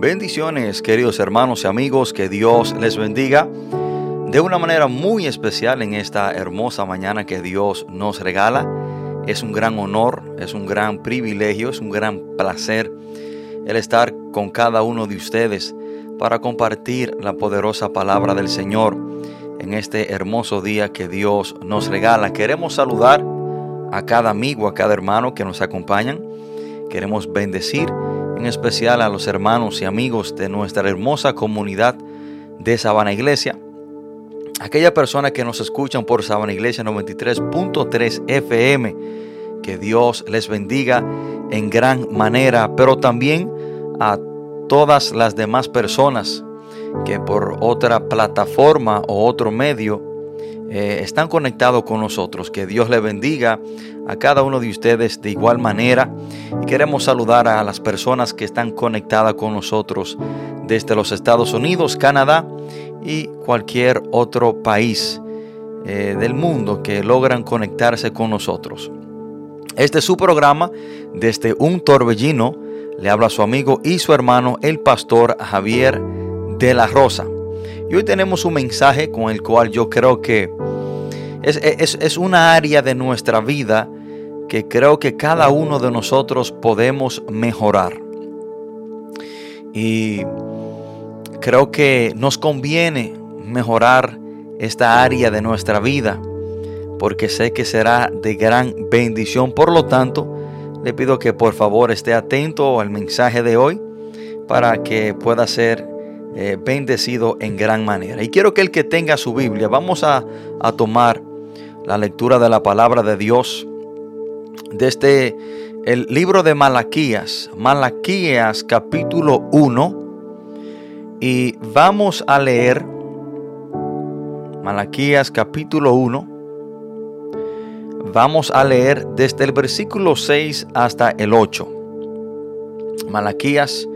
Bendiciones, queridos hermanos y amigos, que Dios les bendiga de una manera muy especial en esta hermosa mañana que Dios nos regala. Es un gran honor, es un gran privilegio, es un gran placer el estar con cada uno de ustedes para compartir la poderosa palabra del Señor en este hermoso día que Dios nos regala. Queremos saludar a cada amigo, a cada hermano que nos acompañan. Queremos bendecir en especial a los hermanos y amigos de nuestra hermosa comunidad de Sabana Iglesia. Aquella persona que nos escuchan por Sabana Iglesia 93.3 FM, que Dios les bendiga en gran manera, pero también a todas las demás personas que por otra plataforma o otro medio eh, están conectados con nosotros. Que Dios les bendiga a cada uno de ustedes de igual manera. Y queremos saludar a las personas que están conectadas con nosotros desde los Estados Unidos, Canadá y cualquier otro país eh, del mundo que logran conectarse con nosotros. Este es su programa desde un torbellino. Le habla su amigo y su hermano, el pastor Javier de la Rosa. Y hoy tenemos un mensaje con el cual yo creo que es, es, es una área de nuestra vida que creo que cada uno de nosotros podemos mejorar. Y creo que nos conviene mejorar esta área de nuestra vida porque sé que será de gran bendición. Por lo tanto, le pido que por favor esté atento al mensaje de hoy para que pueda ser eh, bendecido en gran manera. Y quiero que el que tenga su Biblia, vamos a, a tomar la lectura de la palabra de Dios desde el libro de Malaquías, Malaquías capítulo 1, y vamos a leer Malaquías capítulo 1, Vamos a leer desde el versículo 6 hasta el 8. Malaquías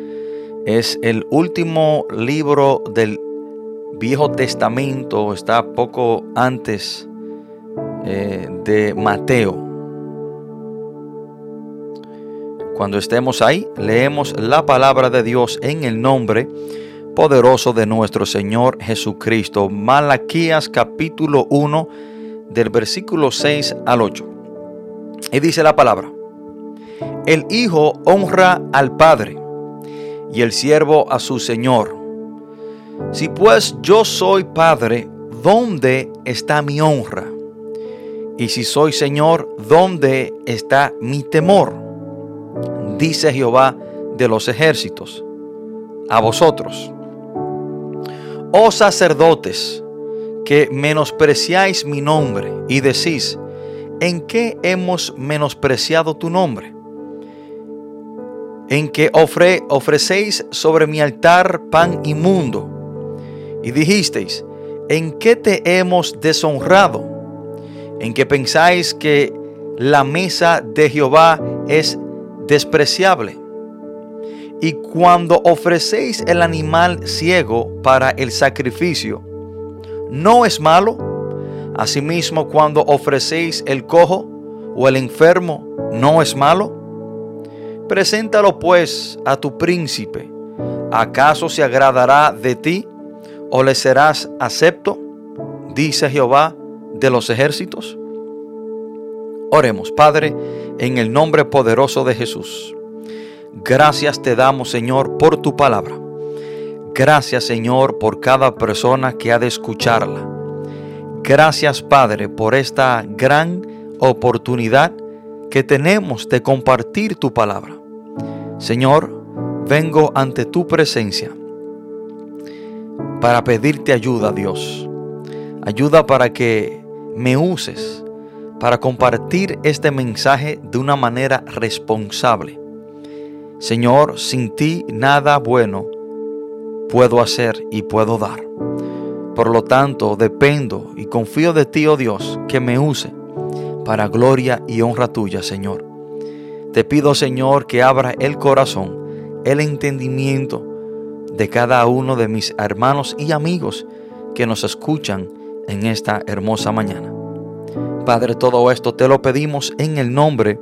es el último libro del Viejo Testamento, está poco antes eh, de Mateo. Cuando estemos ahí, leemos la palabra de Dios en el nombre poderoso de nuestro Señor Jesucristo. Malaquías capítulo 1 del versículo 6 al 8. Y dice la palabra, el Hijo honra al Padre y el siervo a su Señor. Si pues yo soy Padre, ¿dónde está mi honra? Y si soy Señor, ¿dónde está mi temor? Dice Jehová de los ejércitos. A vosotros, oh sacerdotes, que menospreciáis mi nombre y decís, ¿en qué hemos menospreciado tu nombre? En que ofre, ofrecéis sobre mi altar pan inmundo. Y dijisteis, ¿en qué te hemos deshonrado? En que pensáis que la mesa de Jehová es despreciable. Y cuando ofrecéis el animal ciego para el sacrificio, ¿no es malo? Asimismo, cuando ofrecéis el cojo o el enfermo, ¿no es malo? Preséntalo pues a tu príncipe. ¿Acaso se agradará de ti o le serás acepto? Dice Jehová de los ejércitos. Oremos, Padre, en el nombre poderoso de Jesús. Gracias te damos, Señor, por tu palabra. Gracias, Señor, por cada persona que ha de escucharla. Gracias, Padre, por esta gran oportunidad que tenemos de compartir tu palabra. Señor, vengo ante tu presencia para pedirte ayuda, Dios. Ayuda para que me uses para compartir este mensaje de una manera responsable. Señor, sin ti nada bueno puedo hacer y puedo dar. Por lo tanto, dependo y confío de ti, oh Dios, que me use para gloria y honra tuya, Señor. Te pido, Señor, que abra el corazón, el entendimiento de cada uno de mis hermanos y amigos que nos escuchan en esta hermosa mañana. Padre, todo esto te lo pedimos en el nombre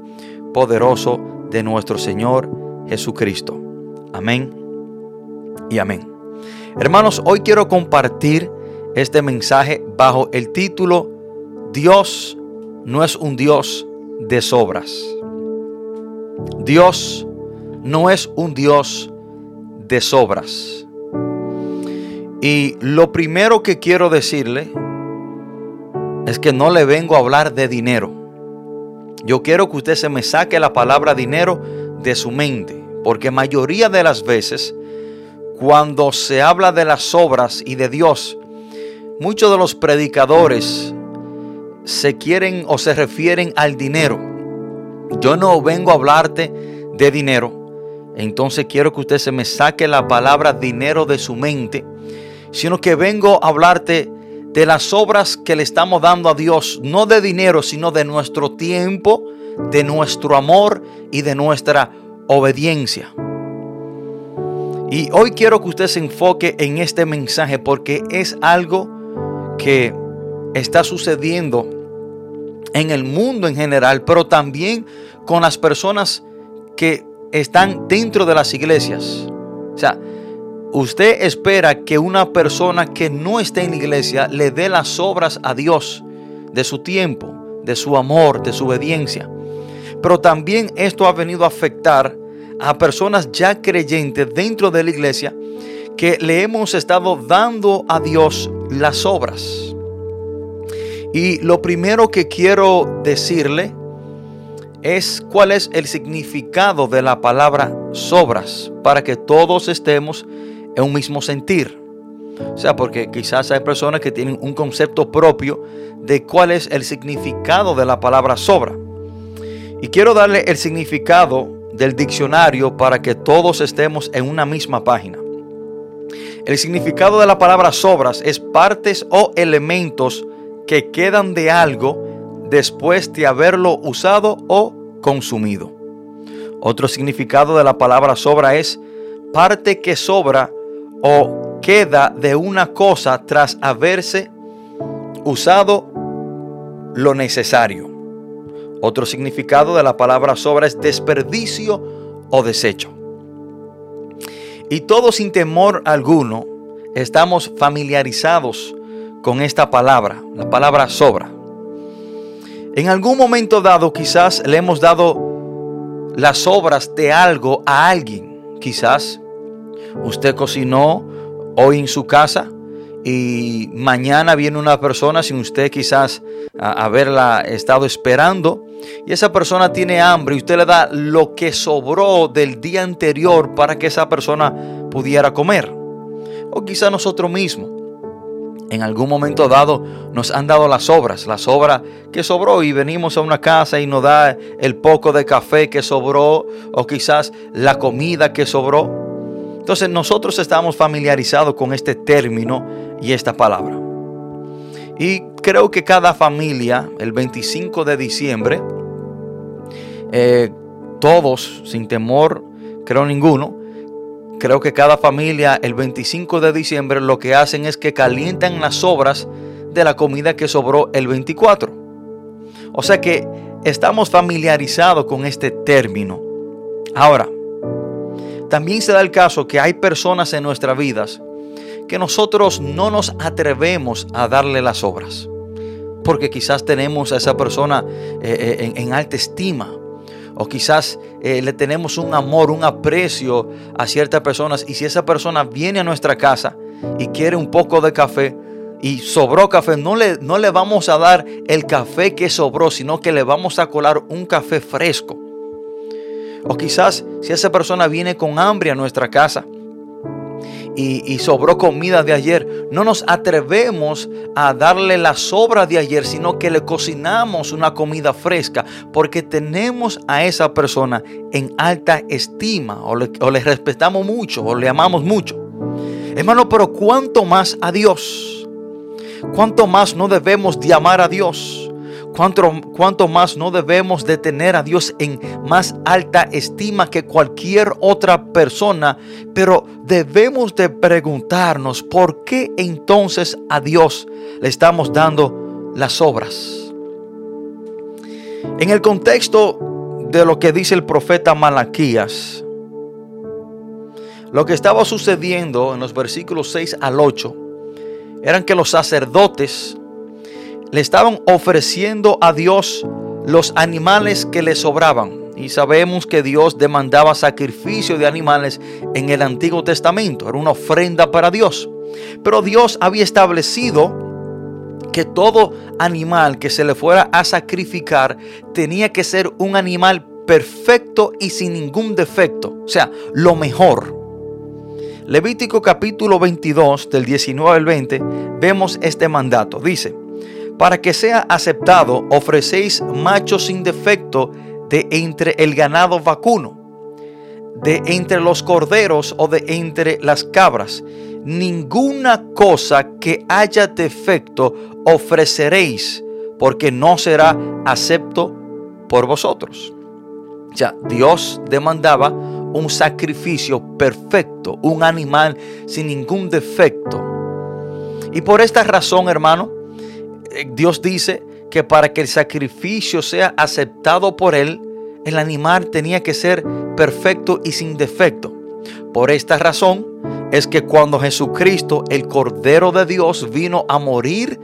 poderoso de nuestro Señor Jesucristo. Amén y amén. Hermanos, hoy quiero compartir este mensaje bajo el título Dios no es un Dios de sobras. Dios no es un Dios de sobras. Y lo primero que quiero decirle es que no le vengo a hablar de dinero. Yo quiero que usted se me saque la palabra dinero de su mente. Porque mayoría de las veces, cuando se habla de las obras y de Dios, muchos de los predicadores se quieren o se refieren al dinero. Yo no vengo a hablarte de dinero. Entonces quiero que usted se me saque la palabra dinero de su mente, sino que vengo a hablarte de las obras que le estamos dando a Dios, no de dinero, sino de nuestro tiempo, de nuestro amor y de nuestra obediencia. Y hoy quiero que usted se enfoque en este mensaje porque es algo que está sucediendo en el mundo en general, pero también con las personas que están dentro de las iglesias. O sea, usted espera que una persona que no esté en la iglesia le dé las obras a Dios de su tiempo, de su amor, de su obediencia. Pero también esto ha venido a afectar a personas ya creyentes dentro de la iglesia que le hemos estado dando a Dios las obras. Y lo primero que quiero decirle es cuál es el significado de la palabra sobras para que todos estemos en un mismo sentir. O sea, porque quizás hay personas que tienen un concepto propio de cuál es el significado de la palabra sobra. Y quiero darle el significado del diccionario para que todos estemos en una misma página. El significado de la palabra sobras es partes o elementos que quedan de algo después de haberlo usado o consumido. Otro significado de la palabra sobra es parte que sobra o queda de una cosa tras haberse usado lo necesario. Otro significado de la palabra sobra es desperdicio o desecho. Y todos sin temor alguno estamos familiarizados con esta palabra, la palabra sobra. En algún momento dado quizás le hemos dado las obras de algo a alguien. Quizás usted cocinó hoy en su casa y mañana viene una persona sin usted quizás haberla estado esperando y esa persona tiene hambre y usted le da lo que sobró del día anterior para que esa persona pudiera comer. O quizás nosotros mismos en algún momento dado nos han dado las obras, las obras que sobró y venimos a una casa y nos da el poco de café que sobró o quizás la comida que sobró. Entonces nosotros estamos familiarizados con este término y esta palabra. Y creo que cada familia, el 25 de diciembre, eh, todos, sin temor, creo ninguno, creo que cada familia el 25 de diciembre lo que hacen es que calientan las sobras de la comida que sobró el 24. O sea que estamos familiarizados con este término. Ahora, también se da el caso que hay personas en nuestras vidas que nosotros no nos atrevemos a darle las obras. Porque quizás tenemos a esa persona eh, eh, en alta estima o quizás eh, le tenemos un amor, un aprecio a ciertas personas. Y si esa persona viene a nuestra casa y quiere un poco de café y sobró café, no le, no le vamos a dar el café que sobró, sino que le vamos a colar un café fresco. O quizás si esa persona viene con hambre a nuestra casa y, sobró comida de ayer, no nos atrevemos a darle la sobra de ayer, sino que le cocinamos una comida fresca, porque tenemos a esa persona en alta estima, o le, o le respetamos mucho, o le amamos mucho. Hermano, pero ¿cuánto más a Dios? ¿Cuánto más no debemos de amar a Dios? ¿Cuánto, más no debemos de tener a Dios en más alta estima que cualquier otra persona? Pero debemos de preguntarnos por qué entonces a Dios le estamos dando las obras. En el contexto de lo que dice el profeta Malaquías, lo que estaba sucediendo en los versículos 6 al 8 eran que los sacerdotes le estaban ofreciendo a Dios los animales que le sobraban. Y sabemos que Dios demandaba sacrificio de animales en el Antiguo Testamento. Era una ofrenda para Dios. Pero Dios había establecido que todo animal que se le fuera a sacrificar tenía que ser un animal perfecto y sin ningún defecto. O sea, lo mejor. Levítico capítulo 22 del 19 al 20 vemos este mandato. Dice, para que sea aceptado, ofrecéis machos sin defecto de entre el ganado vacuno, de entre los corderos o de entre las cabras. Ninguna cosa que haya defecto ofreceréis, porque no será acepto por vosotros. Ya, Dios demandaba un sacrificio perfecto, un animal sin ningún defecto. Y por esta razón, hermano, Dios dice que para que el sacrificio sea aceptado por Él, el animal tenía que ser perfecto y sin defecto. Por esta razón es que cuando Jesucristo, el Cordero de Dios, vino a morir,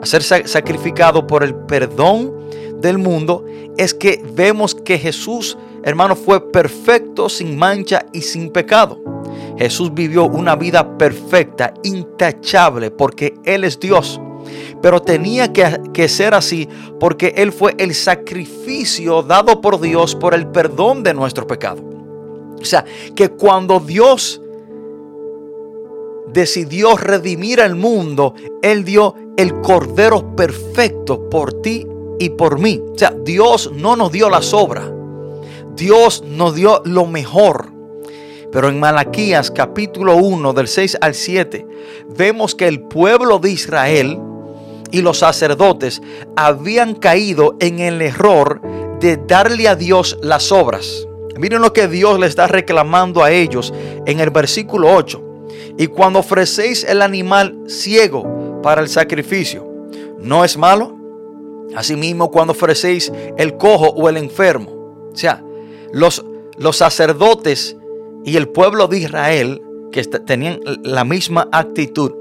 a ser sacrificado por el perdón del mundo, es que vemos que Jesús, hermano, fue perfecto, sin mancha y sin pecado. Jesús vivió una vida perfecta, intachable, porque Él es Dios. Pero tenía que, ser así porque Él fue el sacrificio dado por Dios por el perdón de nuestro pecado. O sea, que cuando Dios decidió redimir al mundo, Él dio el cordero perfecto por ti y por mí. O sea, Dios no nos dio la sobra. Dios nos dio lo mejor. Pero en Malaquías capítulo 1 del 6 al 7 vemos que el pueblo de Israel y los sacerdotes habían caído en el error de darle a Dios las obras. Miren lo que Dios le está reclamando a ellos en el versículo 8. Y cuando ofrecéis el animal ciego para el sacrificio, ¿no es malo? Asimismo, cuando ofrecéis el cojo o el enfermo. O sea, los, los sacerdotes y el pueblo de Israel, que tenían la misma actitud,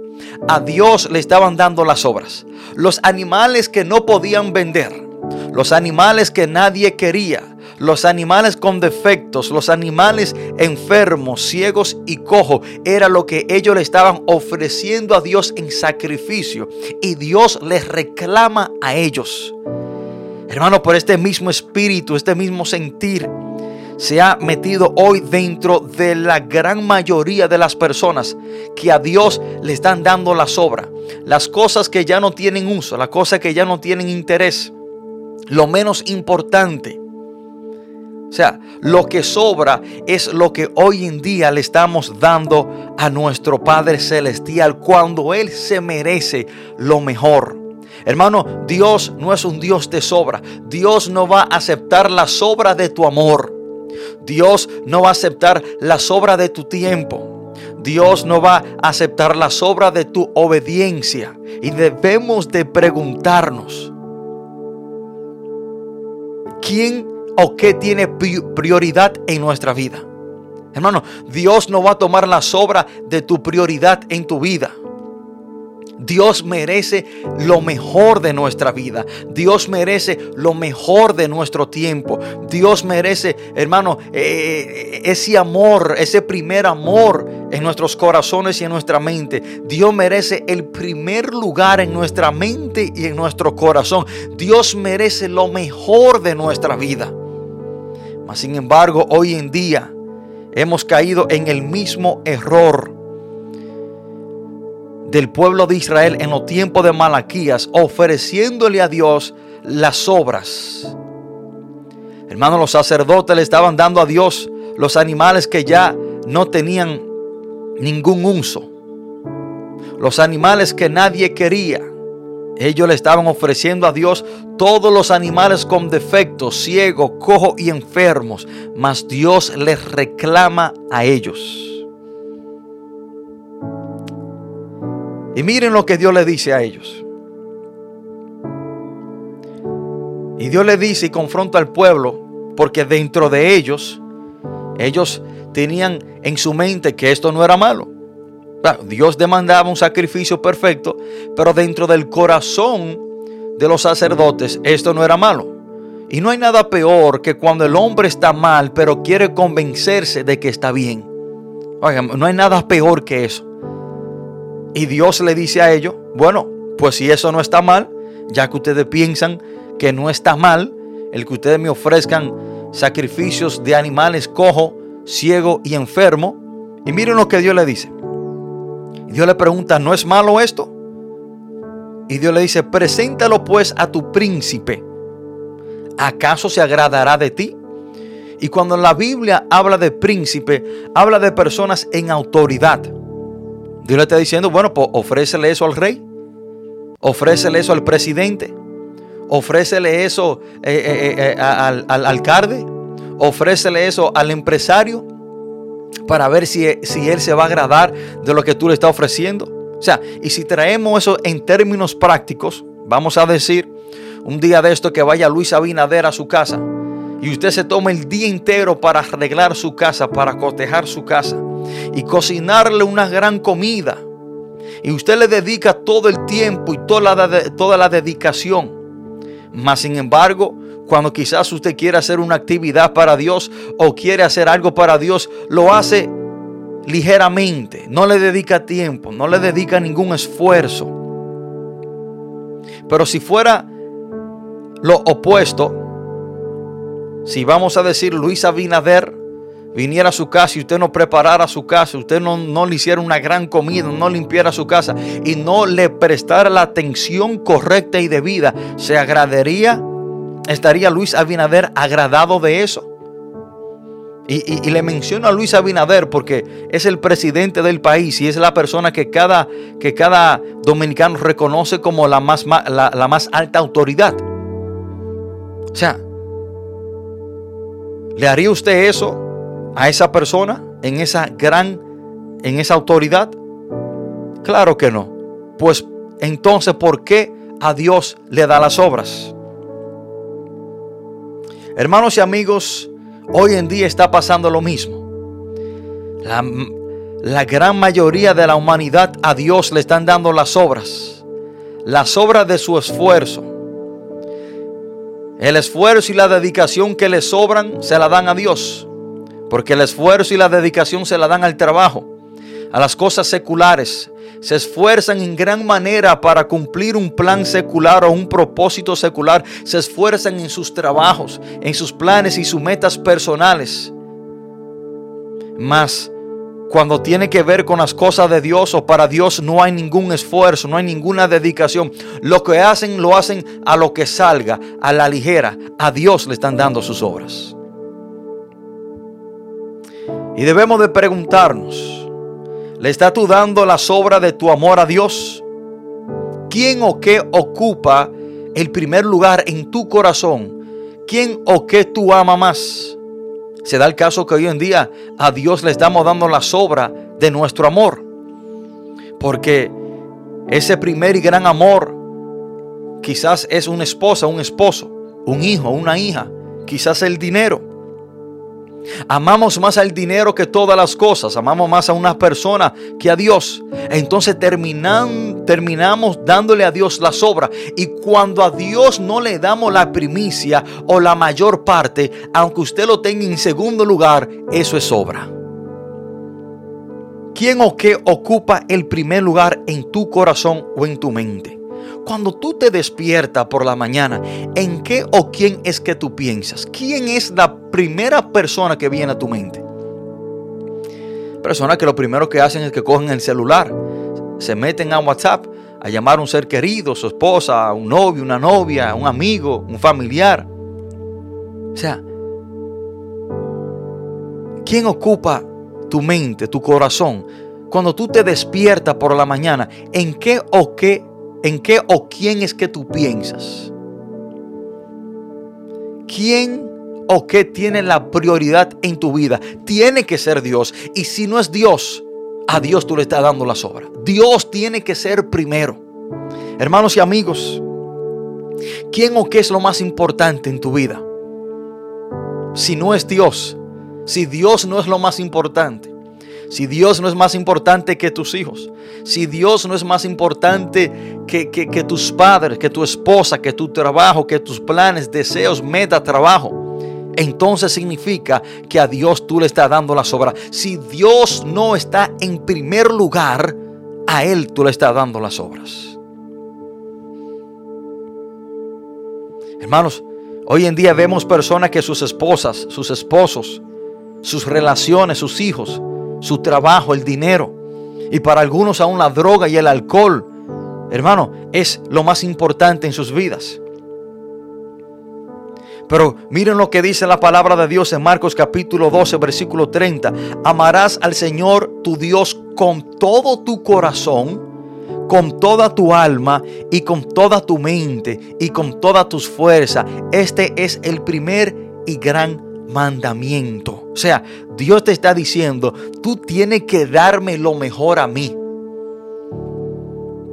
a Dios le estaban dando las obras. Los animales que no podían vender, los animales que nadie quería, los animales con defectos, los animales enfermos, ciegos y cojos, era lo que ellos le estaban ofreciendo a Dios en sacrificio. Y Dios les reclama a ellos. Hermano, por este mismo espíritu, este mismo sentir, se ha metido hoy dentro de la gran mayoría de las personas que a Dios le están dando la sobra. Las cosas que ya no tienen uso, las cosas que ya no tienen interés. Lo menos importante. O sea, lo que sobra es lo que hoy en día le estamos dando a nuestro Padre Celestial cuando Él se merece lo mejor. Hermano, Dios no es un Dios de sobra. Dios no va a aceptar la sobra de tu amor. Dios no va a aceptar la sobra de tu tiempo. Dios no va a aceptar la sobra de tu obediencia. Y debemos de preguntarnos, ¿quién o qué tiene prioridad en nuestra vida? Hermano, Dios no va a tomar la sobra de tu prioridad en tu vida. Dios merece lo mejor de nuestra vida. Dios merece lo mejor de nuestro tiempo. Dios merece, hermano, eh, ese amor, ese primer amor en nuestros corazones y en nuestra mente. Dios merece el primer lugar en nuestra mente y en nuestro corazón. Dios merece lo mejor de nuestra vida. Mas, sin embargo, hoy en día hemos caído en el mismo error del pueblo de Israel en los tiempos de Malaquías, ofreciéndole a Dios las obras. Hermanos, los sacerdotes le estaban dando a Dios los animales que ya no tenían ningún uso. Los animales que nadie quería. Ellos le estaban ofreciendo a Dios todos los animales con defectos, ciegos, cojos y enfermos. Mas Dios les reclama a ellos. Y miren lo que Dios le dice a ellos. Y Dios le dice y confronta al pueblo, porque dentro de ellos, ellos tenían en su mente que esto no era malo. Dios demandaba un sacrificio perfecto, pero dentro del corazón de los sacerdotes esto no era malo. Y no hay nada peor que cuando el hombre está mal, pero quiere convencerse de que está bien. Oigan, no hay nada peor que eso. Y Dios le dice a ellos, bueno, pues si eso no está mal, ya que ustedes piensan que no está mal, el que ustedes me ofrezcan sacrificios de animales cojo, ciego y enfermo. Y miren lo que Dios le dice. Dios le pregunta, ¿no es malo esto? Y Dios le dice, preséntalo pues a tu príncipe. ¿Acaso se agradará de ti? Y cuando la Biblia habla de príncipe, habla de personas en autoridad. Dios le está diciendo, bueno, pues ofrécele eso al rey, ofrécele eso al presidente, ofrécele eso eh, eh, eh, al, al, alcalde, ofrécele eso al empresario para ver si, si él se va a agradar de lo que tú le estás ofreciendo. O sea, y si traemos eso en términos prácticos, vamos a decir un día de esto que vaya Luis Abinader a su casa y usted se toma el día entero para arreglar su casa, para cotejar su casa y cocinarle una gran comida. Y usted le dedica todo el tiempo y toda la, toda la dedicación. Mas sin embargo, cuando quizás usted quiere hacer una actividad para Dios o quiere hacer algo para Dios, lo hace ligeramente, no le dedica tiempo, no le dedica ningún esfuerzo. Pero si fuera lo opuesto, si vamos a decir Luis Abinader viniera a su casa y usted no preparara su casa, usted no, no, le hiciera una gran comida, no limpiara su casa y no le prestara la atención correcta y debida, ¿se agradaría? ¿Estaría Luis Abinader agradado de eso? Y, y- le menciono a Luis Abinader porque es el presidente del país y es la persona que cada, que cada dominicano reconoce como la más, la, la más alta autoridad. O sea, ¿le haría usted eso a esa persona en esa gran, en esa autoridad? Claro que no. Pues entonces, ¿por qué a Dios le da las obras? Hermanos y amigos, hoy en día está pasando lo mismo. La, la gran mayoría de la humanidad a Dios le están dando las obras. Las obras de su esfuerzo. El esfuerzo y la dedicación que le sobran se la dan a Dios. Porque el esfuerzo y la dedicación se la dan al trabajo, a las cosas seculares. Se esfuerzan en gran manera para cumplir un plan secular o un propósito secular. Se esfuerzan en sus trabajos, en sus planes y sus metas personales. Mas cuando tiene que ver con las cosas de Dios o para Dios no hay ningún esfuerzo, no hay ninguna dedicación. Lo que hacen lo hacen a lo que salga, a la ligera. A Dios le están dando sus obras. Y debemos de preguntarnos, ¿le estás tú dando las obras de tu amor a Dios? ¿Quién o qué ocupa el primer lugar en tu corazón? ¿Quién o qué tú ama más? Se da el caso que hoy en día a Dios le estamos dando la sobra de nuestro amor. Porque ese primer y gran amor quizás es una esposa, un esposo, un hijo, una hija, quizás el dinero. Amamos más al dinero que todas las cosas. Amamos más a una persona que a Dios. Entonces terminan, terminamos dándole a Dios la sobra. Y cuando a Dios no le damos la primicia o la mayor parte, aunque usted lo tenga en segundo lugar, eso es sobra. ¿Quién o qué ocupa el primer lugar en tu corazón o en tu mente? Cuando tú te despiertas por la mañana, ¿en qué o quién es que tú piensas? ¿Quién es la primera persona que viene a tu mente? Personas que lo primero que hacen es que cogen el celular, se meten a WhatsApp a llamar a un ser querido, su esposa, un novio, una novia, un amigo, un familiar. O sea, ¿quién ocupa tu mente, tu corazón? Cuando tú te despiertas por la mañana, ¿en qué o qué ¿En qué o quién es que tú piensas? ¿Quién o qué tiene la prioridad en tu vida? Tiene que ser Dios. Y si no es Dios, a Dios tú le estás dando la sobra. Dios tiene que ser primero. Hermanos y amigos, ¿quién o qué es lo más importante en tu vida? Si no es Dios, si Dios no es lo más importante, si Dios no es más importante que tus hijos, si Dios no es más importante que, que, tus padres, que tu esposa, que tu trabajo, que tus planes, deseos, metas, trabajo, entonces significa que a Dios tú le estás dando la sobra. Si Dios no está en primer lugar, a Él tú le estás dando las obras. Hermanos, hoy en día vemos personas que sus esposas, sus esposos, sus relaciones, sus hijos, su trabajo, el dinero. Y para algunos aún la droga y el alcohol, hermano, es lo más importante en sus vidas. Pero miren lo que dice la palabra de Dios en Marcos capítulo 12, versículo 30. Amarás al Señor tu Dios con todo tu corazón, con toda tu alma y con toda tu mente y con todas tus fuerzas. Este es el primer y gran mandamiento. O sea, Dios te está diciendo, tú tienes que darme lo mejor a mí.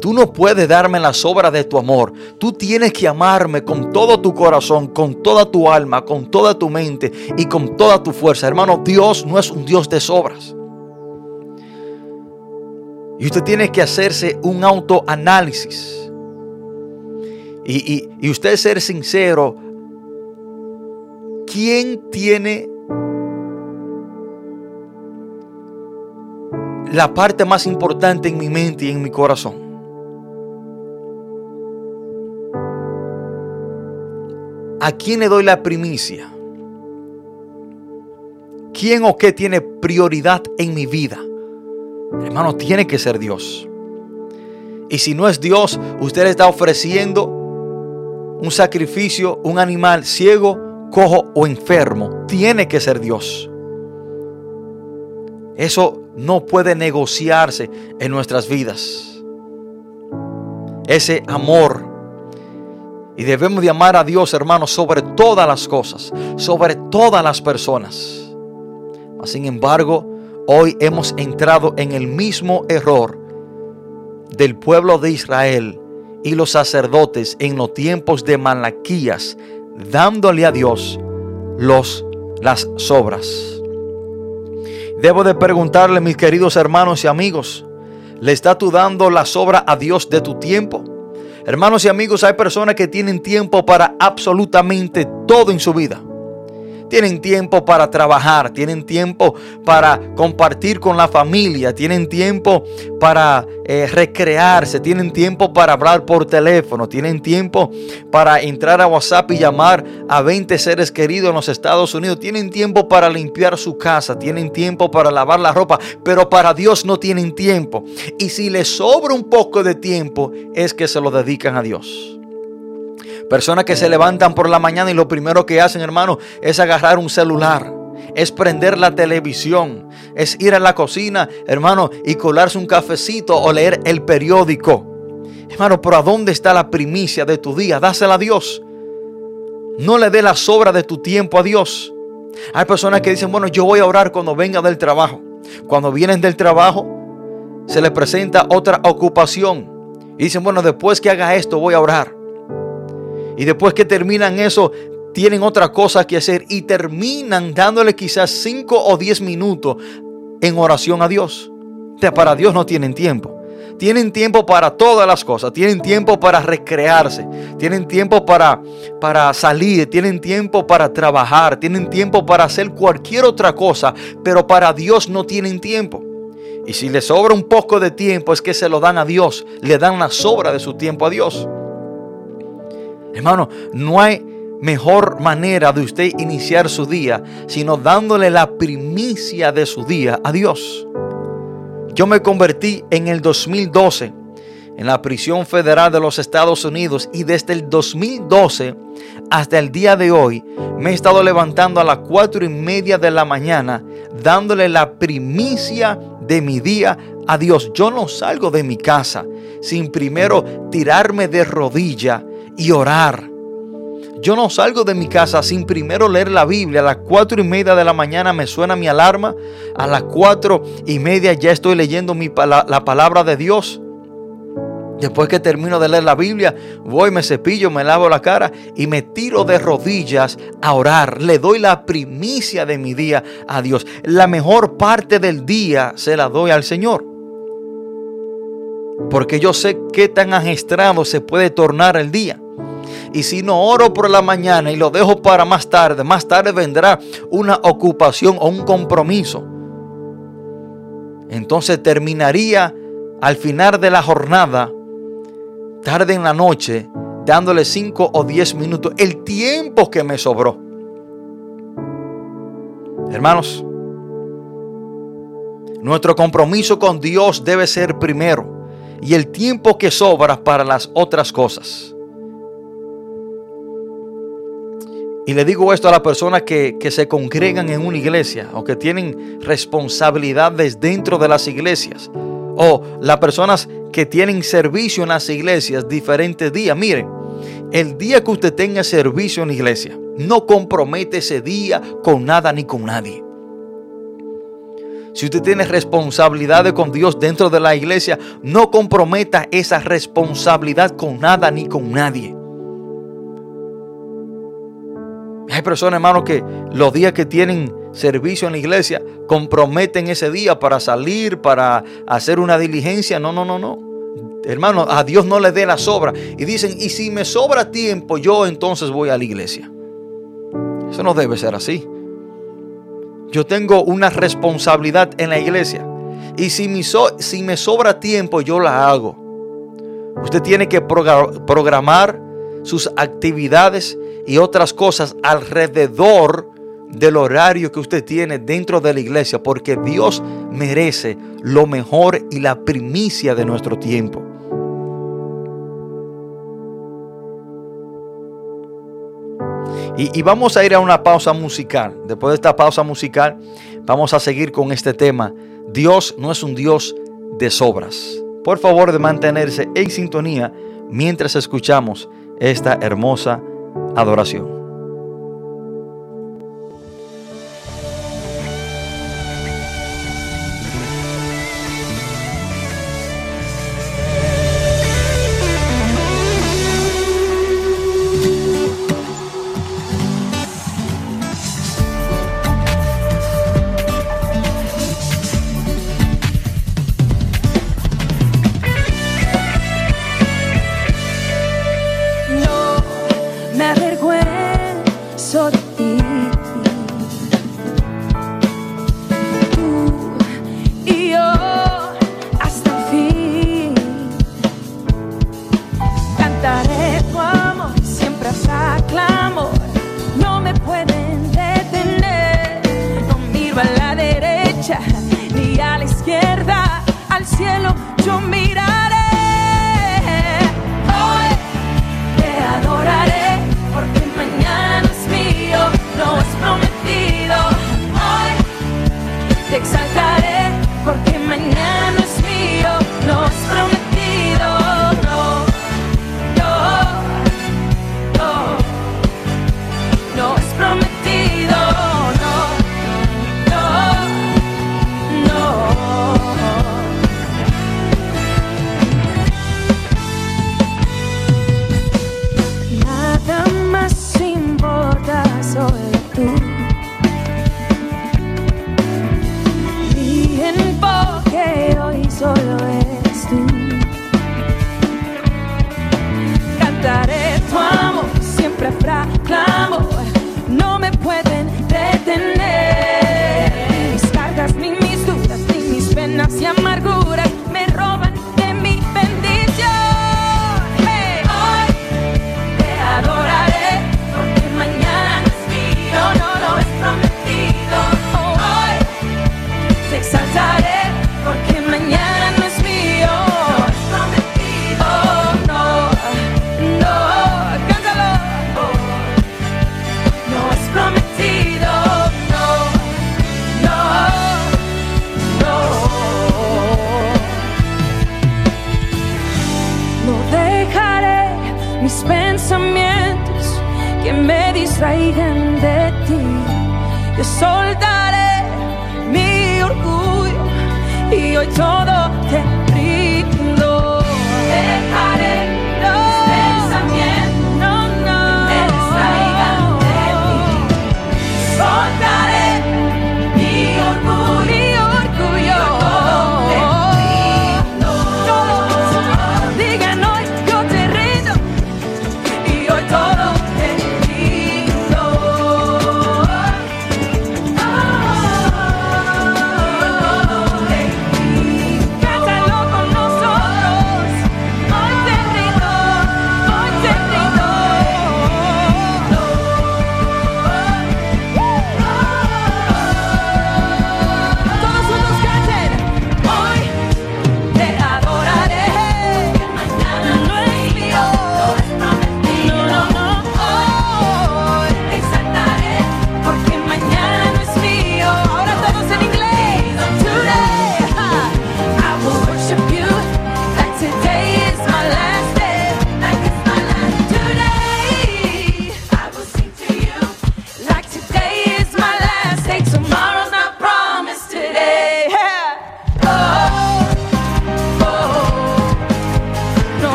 Tú no puedes darme la sobra de tu amor. Tú tienes que amarme con todo tu corazón, con toda tu alma, con toda tu mente y con toda tu fuerza. Hermano, Dios no es un Dios de sobras. Y usted tiene que hacerse un autoanálisis. Y, y, y usted ser sincero. ¿Quién tiene la parte más importante en mi mente y en mi corazón? ¿A quién le doy la primicia? ¿Quién o qué tiene prioridad en mi vida? Hermano, tiene que ser Dios. Y si no es Dios, usted le está ofreciendo un sacrificio, un animal ciego, cojo o enfermo. Tiene que ser Dios. Eso no puede negociarse en nuestras vidas. Ese amor. Y debemos de amar a Dios, hermanos, sobre todas las cosas, sobre todas las personas. Sin embargo, hoy hemos entrado en el mismo error del pueblo de Israel y los sacerdotes en los tiempos de Malaquías, dándole a Dios los, las sobras. Debo de preguntarle, mis queridos hermanos y amigos, ¿le estás tú dando la sobra a Dios de tu tiempo? Hermanos y amigos, hay personas que tienen tiempo para absolutamente todo en su vida tienen tiempo para trabajar, tienen tiempo para compartir con la familia, tienen tiempo para eh, recrearse, tienen tiempo para hablar por teléfono, tienen tiempo para entrar a WhatsApp y llamar a 20 seres queridos en los Estados Unidos, tienen tiempo para limpiar su casa, tienen tiempo para lavar la ropa, pero para Dios no tienen tiempo. Y si les sobra un poco de tiempo, es que se lo dedican a Dios. Personas que se levantan por la mañana y lo primero que hacen, hermano, es agarrar un celular. Es prender la televisión. Es ir a la cocina, hermano, y colarse un cafecito o leer el periódico. Hermano, pero ¿a dónde está la primicia de tu día? Dásela a Dios. No le dé la sobra de tu tiempo a Dios. Hay personas que dicen, bueno, yo voy a orar cuando venga del trabajo. Cuando vienen del trabajo, se les presenta otra ocupación. Y dicen, bueno, después que haga esto, voy a orar. Y después que terminan eso, tienen otra cosa que hacer y terminan dándole quizás 5 o 10 minutos en oración a Dios. Para Dios no tienen tiempo. Tienen tiempo para todas las cosas. Tienen tiempo para recrearse. Tienen tiempo para, para salir. Tienen tiempo para trabajar. Tienen tiempo para hacer cualquier otra cosa. Pero para Dios no tienen tiempo. Y si les sobra un poco de tiempo es que se lo dan a Dios. Le dan la sobra de su tiempo a Dios. Hermano, no hay mejor manera de usted iniciar su día sino dándole la primicia de su día a Dios. Yo me convertí en el 2012 en la prisión federal de los Estados Unidos y desde el 2012 hasta el día de hoy me he estado levantando a las cuatro y media de la mañana dándole la primicia de mi día a Dios. Yo no salgo de mi casa sin primero tirarme de rodilla y orar. Yo no salgo de mi casa sin primero leer la Biblia. A las cuatro y media de la mañana me suena mi alarma. A las cuatro y media ya estoy leyendo la palabra de Dios. Después que termino de leer la Biblia, voy, me cepillo, me lavo la cara y me tiro de rodillas a orar. Le doy la primicia de mi día a Dios. La mejor parte del día se la doy al Señor. Porque yo sé qué tan ajestrado se puede tornar el día. Y si no oro por la mañana y lo dejo para más tarde, más tarde vendrá una ocupación o un compromiso. Entonces terminaría al final de la jornada, tarde en la noche, dándole 5 o 10 minutos, el tiempo que me sobró. Hermanos, nuestro compromiso con Dios debe ser primero y el tiempo que sobra para las otras cosas. Y le digo esto a las personas que, que, se congregan en una iglesia o que tienen responsabilidades dentro de las iglesias. O las personas que tienen servicio en las iglesias diferentes días. Miren, el día que usted tenga servicio en la iglesia, no compromete ese día con nada ni con nadie. Si usted tiene responsabilidades con Dios dentro de la iglesia, no comprometa esa responsabilidad con nada ni con nadie. Hay personas, hermanos, que los días que tienen servicio en la iglesia comprometen ese día para salir, para hacer una diligencia. No, no, no, no. Hermano, a Dios no le dé la sobra. Y dicen, y si me sobra tiempo, yo entonces voy a la iglesia. Eso no debe ser así. Yo tengo una responsabilidad en la iglesia. Y si me, si me sobra tiempo, yo la hago. Usted tiene que programar sus actividades y otras cosas alrededor del horario que usted tiene dentro de la iglesia, porque Dios merece lo mejor y la primicia de nuestro tiempo. Y, y, vamos a ir a una pausa musical. Después de esta pausa musical, vamos a seguir con este tema. Dios no es un Dios de sobras. Por favor, de mantenerse en sintonía mientras escuchamos esta hermosa adoración.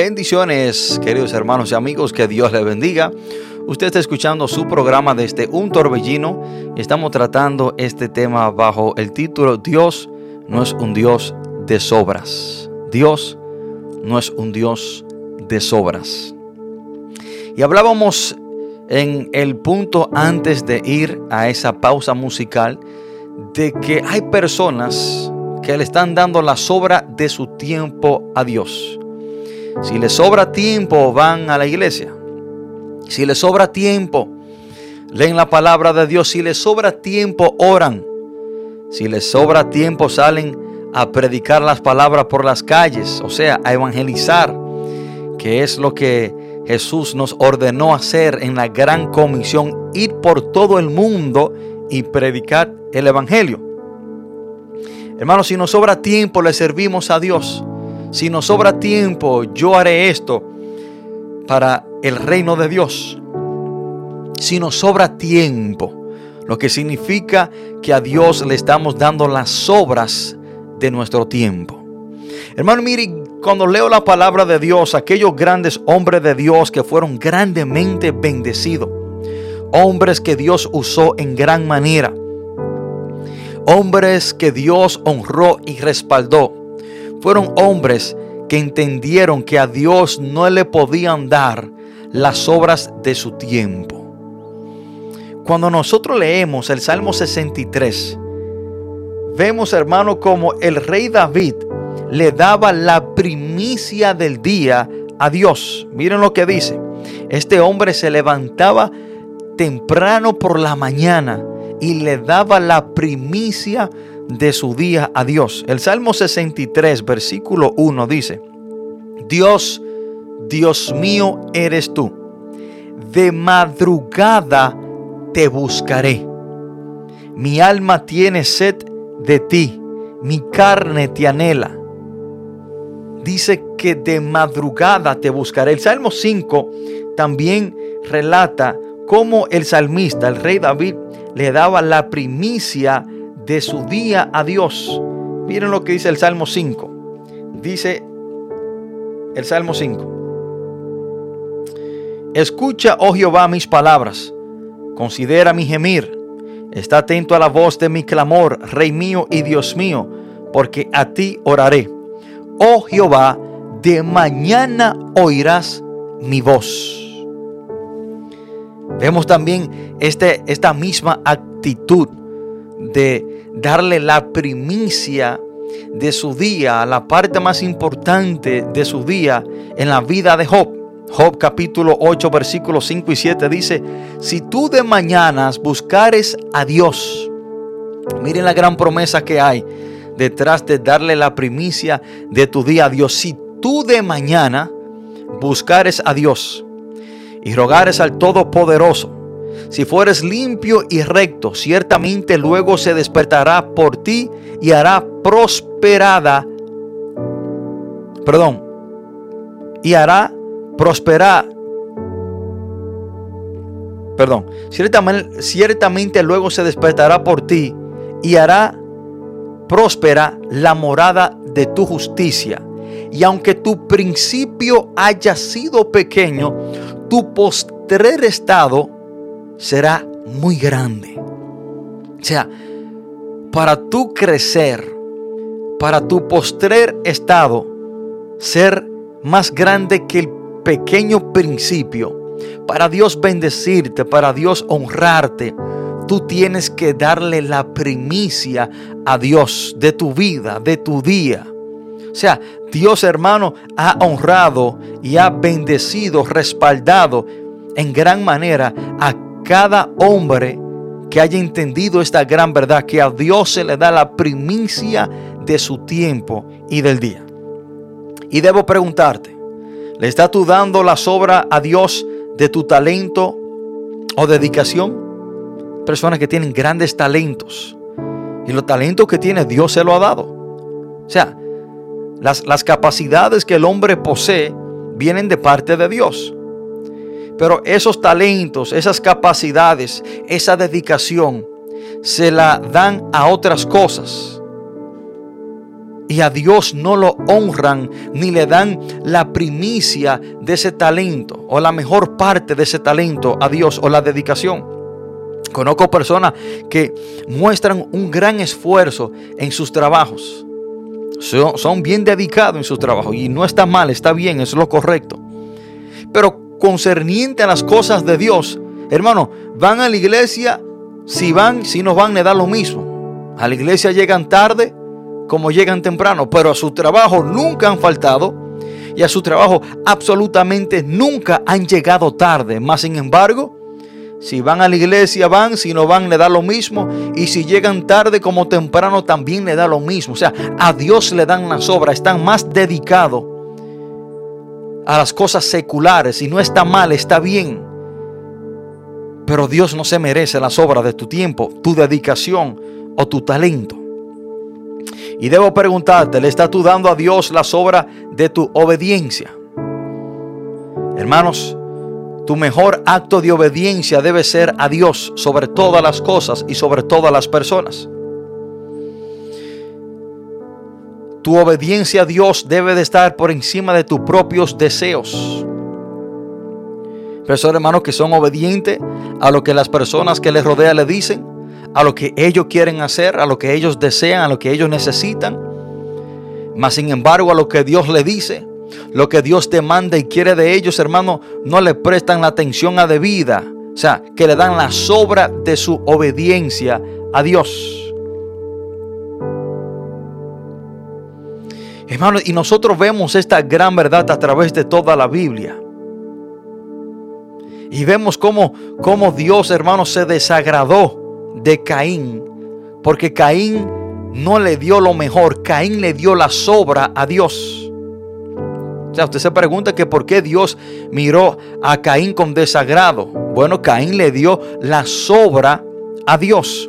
Bendiciones, queridos hermanos y amigos, que Dios les bendiga. Usted está escuchando su programa desde Un Torbellino. Estamos tratando este tema bajo el título Dios no es un Dios de sobras. Dios no es un Dios de sobras. Y hablábamos en el punto antes de ir a esa pausa musical de que hay personas que le están dando la sobra de su tiempo a Dios si les sobra tiempo, van a la iglesia. Si les sobra tiempo, leen la palabra de Dios. Si les sobra tiempo, oran. Si les sobra tiempo, salen a predicar las palabras por las calles, o sea, a evangelizar, que es lo que Jesús nos ordenó hacer en la gran comisión, ir por todo el mundo y predicar el Evangelio. Hermanos, si nos sobra tiempo, le servimos a Dios. Si nos sobra tiempo, yo haré esto para el reino de Dios. Si nos sobra tiempo, lo que significa que a Dios le estamos dando las sobras de nuestro tiempo. Hermano, mire, cuando leo la palabra de Dios, aquellos grandes hombres de Dios que fueron grandemente bendecidos, hombres que Dios usó en gran manera, hombres que Dios honró y respaldó, fueron hombres que entendieron que a Dios no le podían dar las obras de su tiempo. Cuando nosotros leemos el Salmo 63, vemos hermano como el rey David le daba la primicia del día a Dios. Miren lo que dice. Este hombre se levantaba temprano por la mañana y le daba la primicia de su día a Dios. El Salmo 63, versículo 1 dice, Dios, Dios mío eres tú. De madrugada te buscaré. Mi alma tiene sed de ti, mi carne te anhela. Dice que de madrugada te buscaré. El Salmo 5 también relata cómo el salmista, el rey David, le daba la primicia de su día a Dios. Miren lo que dice el Salmo 5. Dice el Salmo 5. Escucha, oh Jehová, mis palabras. Considera mi gemir. Está atento a la voz de mi clamor, Rey mío y Dios mío, porque a ti oraré. Oh Jehová, de mañana oirás mi voz. Vemos también este, esta misma actitud de darle la primicia de su día, la parte más importante de su día en la vida de Job. Job capítulo 8 versículos 5 y 7 dice, si tú de mañanas buscares a Dios, miren la gran promesa que hay detrás de darle la primicia de tu día a Dios. Si tú de mañana buscares a Dios y rogares al Todopoderoso, si fueres limpio y recto, ciertamente luego se despertará por ti y hará prosperada, perdón, y hará prosperar. Perdón, ciertamente, ciertamente luego se despertará por ti y hará próspera la morada de tu justicia. Y aunque tu principio haya sido pequeño, tu postrer estado será muy grande. O sea, para tu crecer, para tu postrer estado ser más grande que el pequeño principio, para Dios bendecirte, para Dios honrarte, tú tienes que darle la primicia a Dios de tu vida, de tu día. O sea, Dios hermano ha honrado y ha bendecido, respaldado en gran manera a cada hombre que haya entendido esta gran verdad, que a Dios se le da la primicia de su tiempo y del día. Y debo preguntarte, ¿le estás tú dando la sobra a Dios de tu talento o dedicación? Personas que tienen grandes talentos. Y los talentos que tiene Dios se lo ha dado. O sea, las, las capacidades que el hombre posee vienen de parte de Dios. Pero esos talentos, esas capacidades, esa dedicación, se la dan a otras cosas. Y a Dios no lo honran ni le dan la primicia de ese talento o la mejor parte de ese talento a Dios o la dedicación. Conozco personas que muestran un gran esfuerzo en sus trabajos. Son, son bien dedicados en sus trabajos y no está mal, está bien, es lo correcto. Pero concerniente a las cosas de Dios, hermano, van a la iglesia, si van, si no van, le da lo mismo. A la iglesia llegan tarde como llegan temprano, pero a su trabajo nunca han faltado y a su trabajo absolutamente nunca han llegado tarde. Más sin embargo, Si van a la iglesia, van. Si no van, le da lo mismo. Y si llegan tarde como temprano, también le da lo mismo. O sea, a Dios le dan las obras. Están más dedicados a las cosas seculares. Y no está mal, está bien. Pero Dios no se merece las obras de tu tiempo, tu dedicación o tu talento. Y debo preguntarte, ¿le estás tú dando a Dios las obras de tu obediencia? Hermanos, tu mejor acto de obediencia debe ser a Dios sobre todas las cosas y sobre todas las personas. Tu obediencia a Dios debe de estar por encima de tus propios deseos. Personas, hermanos, que son obedientes a lo que las personas que les rodean le dicen, a lo que ellos quieren hacer, a lo que ellos desean, a lo que ellos necesitan. Mas, sin embargo, a lo que Dios le dice, lo que Dios demanda y quiere de ellos, hermano, no le prestan la atención a debida. O sea, que le dan la sobra de su obediencia a Dios. Hermano, y nosotros vemos esta gran verdad a través de toda la Biblia. Y vemos cómo, cómo Dios, hermano, se desagradó de Caín. Porque Caín no le dio lo mejor. Caín le dio la sobra a Dios. O sea, usted se pregunta que por qué Dios miró a Caín con desagrado. Bueno, Caín le dio la sobra a Dios.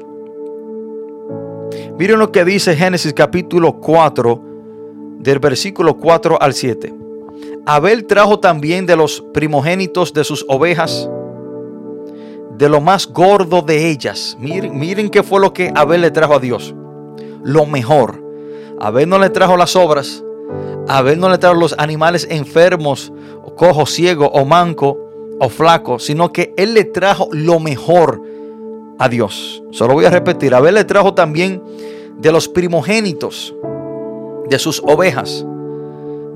Miren lo que dice Génesis capítulo 4, del versículo 4 al 7. Abel trajo también de los primogénitos de sus ovejas, de lo más gordo de ellas. Miren, miren qué fue lo que Abel le trajo a Dios. Lo mejor. Abel no le trajo las obras. Abel no le trajo los animales enfermos, cojo, ciego o manco o flaco, sino que él le trajo lo mejor a Dios. Solo voy a repetir. Abel le trajo también de los primogénitos de sus ovejas,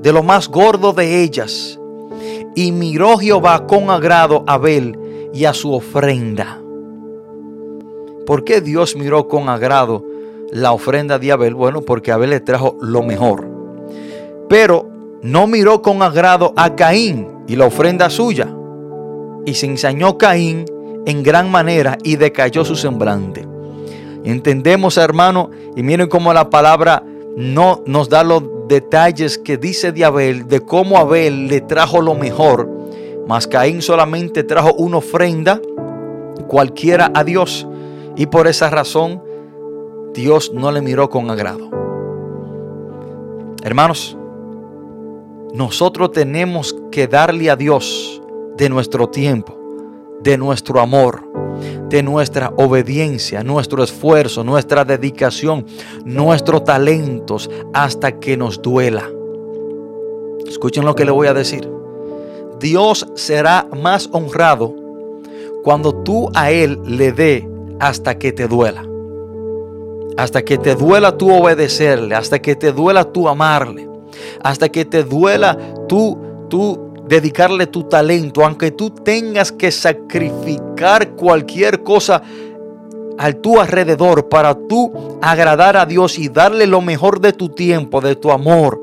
de lo más gordo de ellas. Y miró Jehová con agrado a Abel y a su ofrenda. ¿Por qué Dios miró con agrado la ofrenda de Abel? Bueno, porque Abel le trajo lo mejor. Pero no miró con agrado a Caín y la ofrenda suya. Y se ensañó Caín en gran manera y decayó su semblante. Entendemos, hermano, y miren cómo la palabra no nos da los detalles que dice de Abel, de cómo Abel le trajo lo mejor, mas Caín solamente trajo una ofrenda cualquiera a Dios. Y por esa razón Dios no le miró con agrado. Hermanos, nosotros tenemos que darle a Dios de nuestro tiempo, de nuestro amor, de nuestra obediencia, nuestro esfuerzo, nuestra dedicación, nuestros talentos, hasta que nos duela. Escuchen lo que le voy a decir. Dios será más honrado cuando tú a Él le dé hasta que te duela. Hasta que te duela tú obedecerle, hasta que te duela tú amarle, hasta que te duela tú, tú dedicarle tu talento, aunque tú tengas que sacrificar cualquier cosa al tu alrededor para tú agradar a Dios y darle lo mejor de tu tiempo, de tu amor,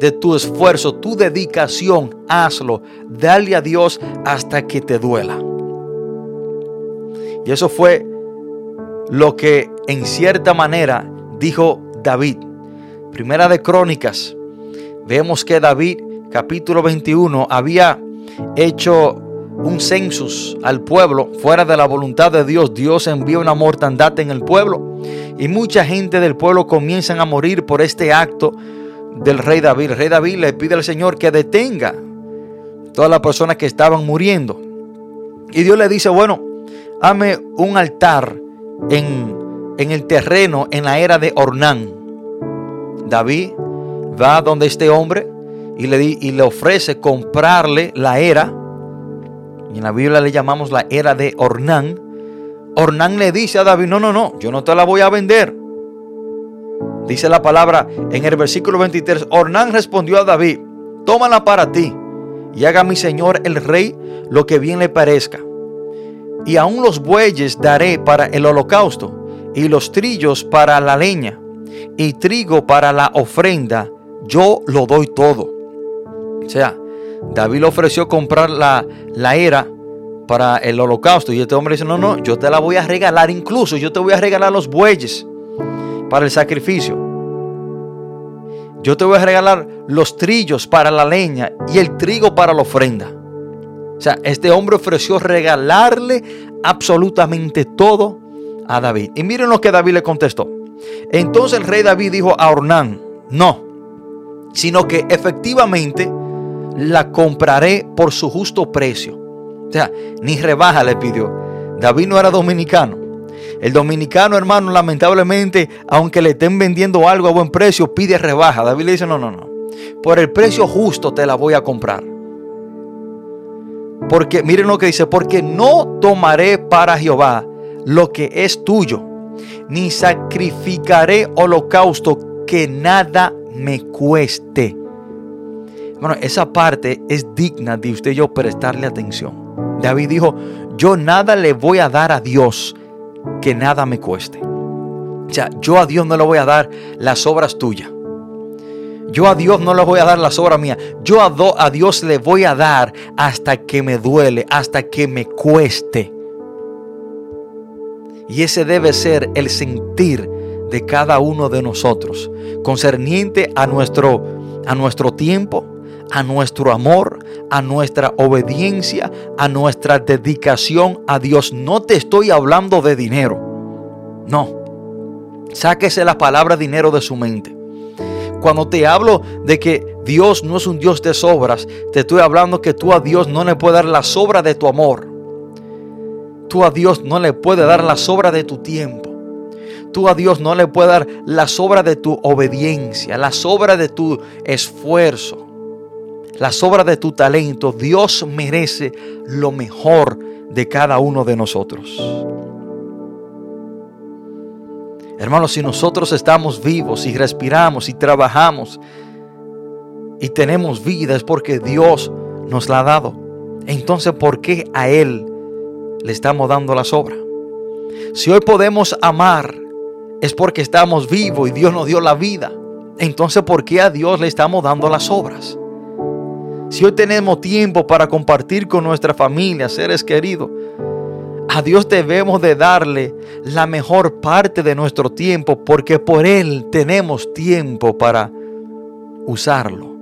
de tu esfuerzo, tu dedicación, hazlo. Dale a Dios hasta que te duela. Y eso fue lo que en cierta manera dijo David. Primera de Crónicas, vemos que David capítulo 21 había hecho un census al pueblo fuera de la voluntad de Dios. Dios envió una mortandad en el pueblo y mucha gente del pueblo comienzan a morir por este acto del rey David. El rey David le pide al Señor que detenga todas las personas que estaban muriendo. Y Dios le dice, bueno, hazme un altar en, en el terreno en la era de Ornán. David va donde este hombre y le, di, y le ofrece comprarle la era. Y en la Biblia le llamamos la era de Ornán. Ornán le dice a David, no, no, no, yo no te la voy a vender. Dice la palabra en el versículo 23, Ornán respondió a David, tómala para ti y haga mi señor el rey lo que bien le parezca. Y aún los bueyes daré para el holocausto y los trillos para la leña y trigo para la ofrenda. Yo lo doy todo. O sea, David le ofreció comprar la, la era para el holocausto. Y este hombre dice, no, no, yo te la voy a regalar. Incluso yo te voy a regalar los bueyes para el sacrificio. Yo te voy a regalar los trillos para la leña y el trigo para la ofrenda. O sea, este hombre ofreció regalarle absolutamente todo a David. Y miren lo que David le contestó. Entonces el rey David dijo a Ornán, no, sino que efectivamente la compraré por su justo precio. O sea, ni rebaja le pidió. David no era dominicano. El dominicano, hermano, lamentablemente, aunque le estén vendiendo algo a buen precio, pide rebaja. David le dice, no, no, no. Por el precio justo te la voy a comprar. Porque, miren lo que dice, porque no tomaré para Jehová lo que es tuyo, ni sacrificaré holocausto que nada me cueste. Bueno, esa parte es digna de usted y yo prestarle atención. David dijo, yo nada le voy a dar a Dios que nada me cueste. O sea, yo a Dios no le voy a dar las obras tuyas. Yo a Dios no le voy a dar las obras mías. Yo a, a Dios le voy a dar hasta que me duele, hasta que me cueste. Y ese debe ser el sentir de cada uno de nosotros, concerniente a nuestro, a nuestro tiempo, a nuestro amor, a nuestra obediencia, a nuestra dedicación a Dios. No te estoy hablando de dinero. No. Sáquese la palabra dinero de su mente. Cuando te hablo de que Dios no es un Dios de sobras, te estoy hablando que tú a Dios no le puedes dar la sobra de tu amor. Tú a Dios no le puedes dar la sobra de tu tiempo. Tú a Dios no le puedes dar la sobra de tu obediencia, la sobra de tu esfuerzo, la sobra de tu talento. Dios merece lo mejor de cada uno de nosotros. Hermanos, si nosotros estamos vivos y respiramos y trabajamos y tenemos vida es porque Dios nos la ha dado. Entonces, ¿por qué a Él le estamos dando la sobra? Si hoy podemos amar es porque estamos vivos y Dios nos dio la vida. Entonces, ¿por qué a Dios le estamos dando las obras? Si hoy tenemos tiempo para compartir con nuestra familia, seres queridos, a Dios debemos de darle la mejor parte de nuestro tiempo porque por Él tenemos tiempo para usarlo.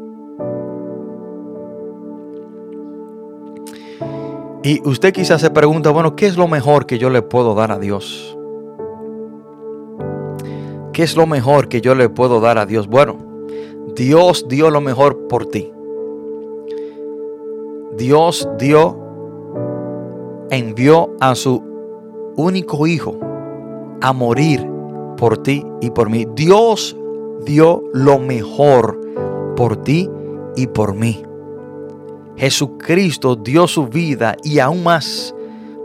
Y usted quizás se pregunta, bueno, ¿qué es lo mejor que yo le puedo dar a Dios? ¿Qué es lo mejor que yo le puedo dar a Dios? Bueno, Dios dio lo mejor por ti. Dios dio, envió a su único hijo a morir por ti y por mí. Dios dio lo mejor por ti y por mí. Jesucristo dio su vida y aún más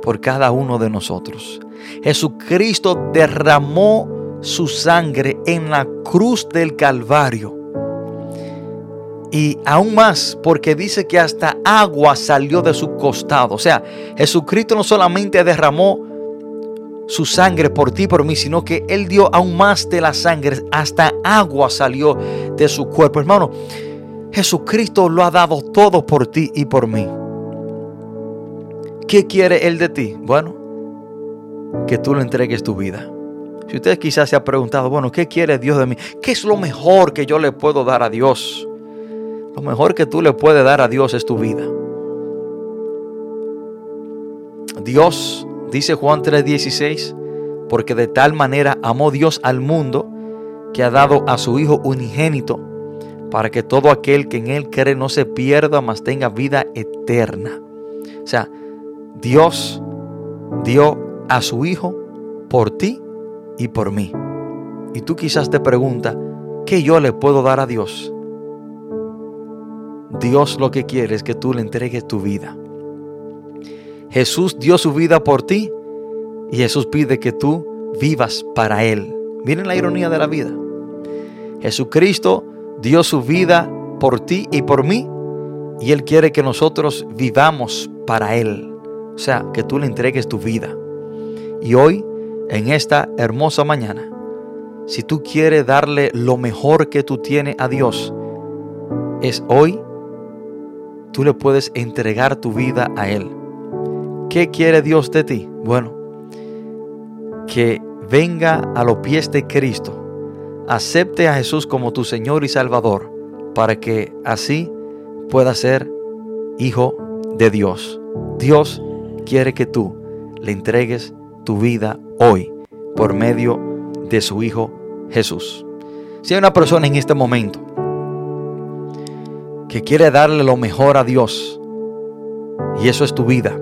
por cada uno de nosotros. Jesucristo derramó su sangre en la cruz del Calvario. Y aún más porque dice que hasta agua salió de su costado. O sea, Jesucristo no solamente derramó su sangre por ti por mí, sino que Él dio aún más de la sangre. Hasta agua salió de su cuerpo. Hermano, Jesucristo lo ha dado todo por ti y por mí. ¿Qué quiere Él de ti? Bueno, que tú le entregues tu vida. Si usted quizás se ha preguntado, bueno, ¿qué quiere Dios de mí? ¿Qué es lo mejor que yo le puedo dar a Dios? Lo mejor que tú le puedes dar a Dios es tu vida. Dios, dice Juan 3:16, porque de tal manera amó Dios al mundo que ha dado a su Hijo unigénito para que todo aquel que en Él cree no se pierda, mas tenga vida eterna. O sea, Dios dio a su Hijo por ti y por mí. Y tú quizás te preguntas, ¿qué yo le puedo dar a Dios? Dios lo que quiere es que tú le entregues tu vida. Jesús dio su vida por ti y Jesús pide que tú vivas para Él. Miren la ironía de la vida. Jesucristo dio su vida por ti y por mí y Él quiere que nosotros vivamos para Él. O sea, que tú le entregues tu vida. Y hoy, en esta hermosa mañana, si tú quieres darle lo mejor que tú tienes a Dios, es hoy, tú le puedes entregar tu vida a Él. ¿Qué quiere Dios de ti? Bueno, que venga a los pies de Cristo, acepte a Jesús como tu Señor y Salvador, para que así pueda ser hijo de Dios. Dios quiere que tú le entregues tu vida hoy por medio de su Hijo Jesús. Si hay una persona en este momento que quiere darle lo mejor a Dios, y eso es tu vida,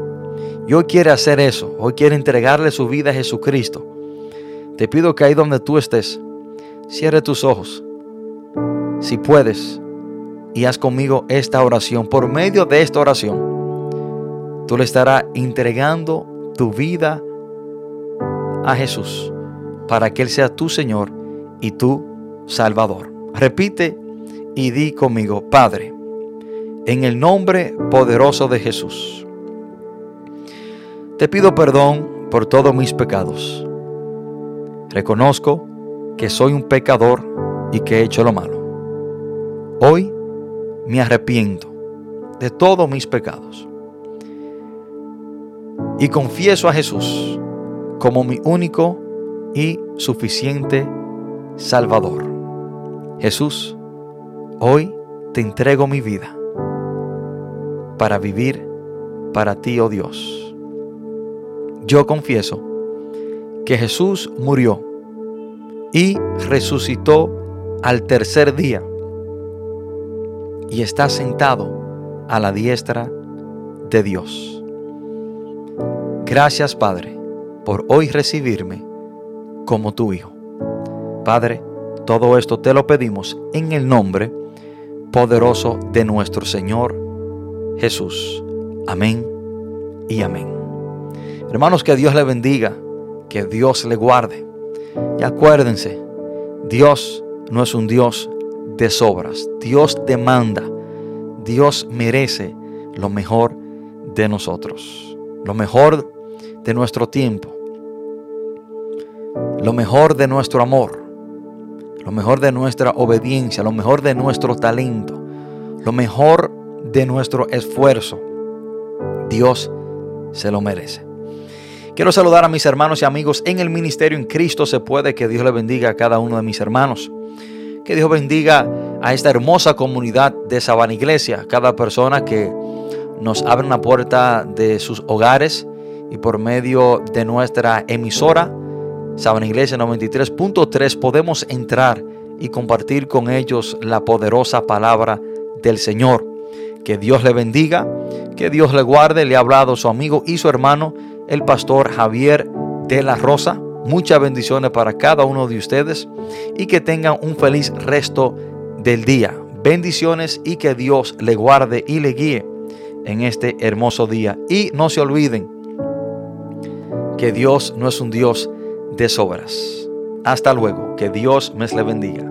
y hoy quiere hacer eso, hoy quiere entregarle su vida a Jesucristo, te pido que ahí donde tú estés, cierre tus ojos, si puedes, y haz conmigo esta oración. Por medio de esta oración, tú le estarás entregando tu vida a Jesús para que Él sea tu Señor y tu Salvador. Repite y di conmigo, Padre, en el nombre poderoso de Jesús, te pido perdón por todos mis pecados. Reconozco que soy un pecador y que he hecho lo malo. Hoy me arrepiento de todos mis pecados y confieso a Jesús como mi único y suficiente Salvador. Jesús, hoy te entrego mi vida para vivir para ti, oh Dios. Yo confieso que Jesús murió y resucitó al tercer día y está sentado a la diestra de Dios. Gracias Padre por hoy recibirme como tu Hijo. Padre, todo esto te lo pedimos en el nombre poderoso de nuestro Señor Jesús. Amén y amén. Hermanos, que Dios le bendiga, que Dios le guarde. Y acuérdense, Dios no es un Dios de sobras. Dios demanda, Dios merece lo mejor de nosotros, lo mejor de nuestro tiempo, lo mejor de nuestro amor, lo mejor de nuestra obediencia, lo mejor de nuestro talento, lo mejor de nuestro esfuerzo. Dios se lo merece. Quiero saludar a mis hermanos y amigos en el ministerio en Cristo se puede. Que Dios le bendiga a cada uno de mis hermanos. Que Dios bendiga a esta hermosa comunidad de Sabana Iglesia. Cada persona que nos abre una puerta de sus hogares y por medio de nuestra emisora Sabana Iglesia 93.3 podemos entrar y compartir con ellos la poderosa palabra del Señor. Que Dios le bendiga, que Dios le guarde. Le ha hablado su amigo y su hermano, el pastor Javier de la Rosa. Muchas bendiciones para cada uno de ustedes y que tengan un feliz resto del día. Bendiciones y que Dios le guarde y le guíe en este hermoso día. Y no se olviden que Dios no es un Dios de sobras. Hasta luego, que Dios me le bendiga.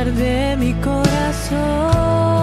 Arde mi corazón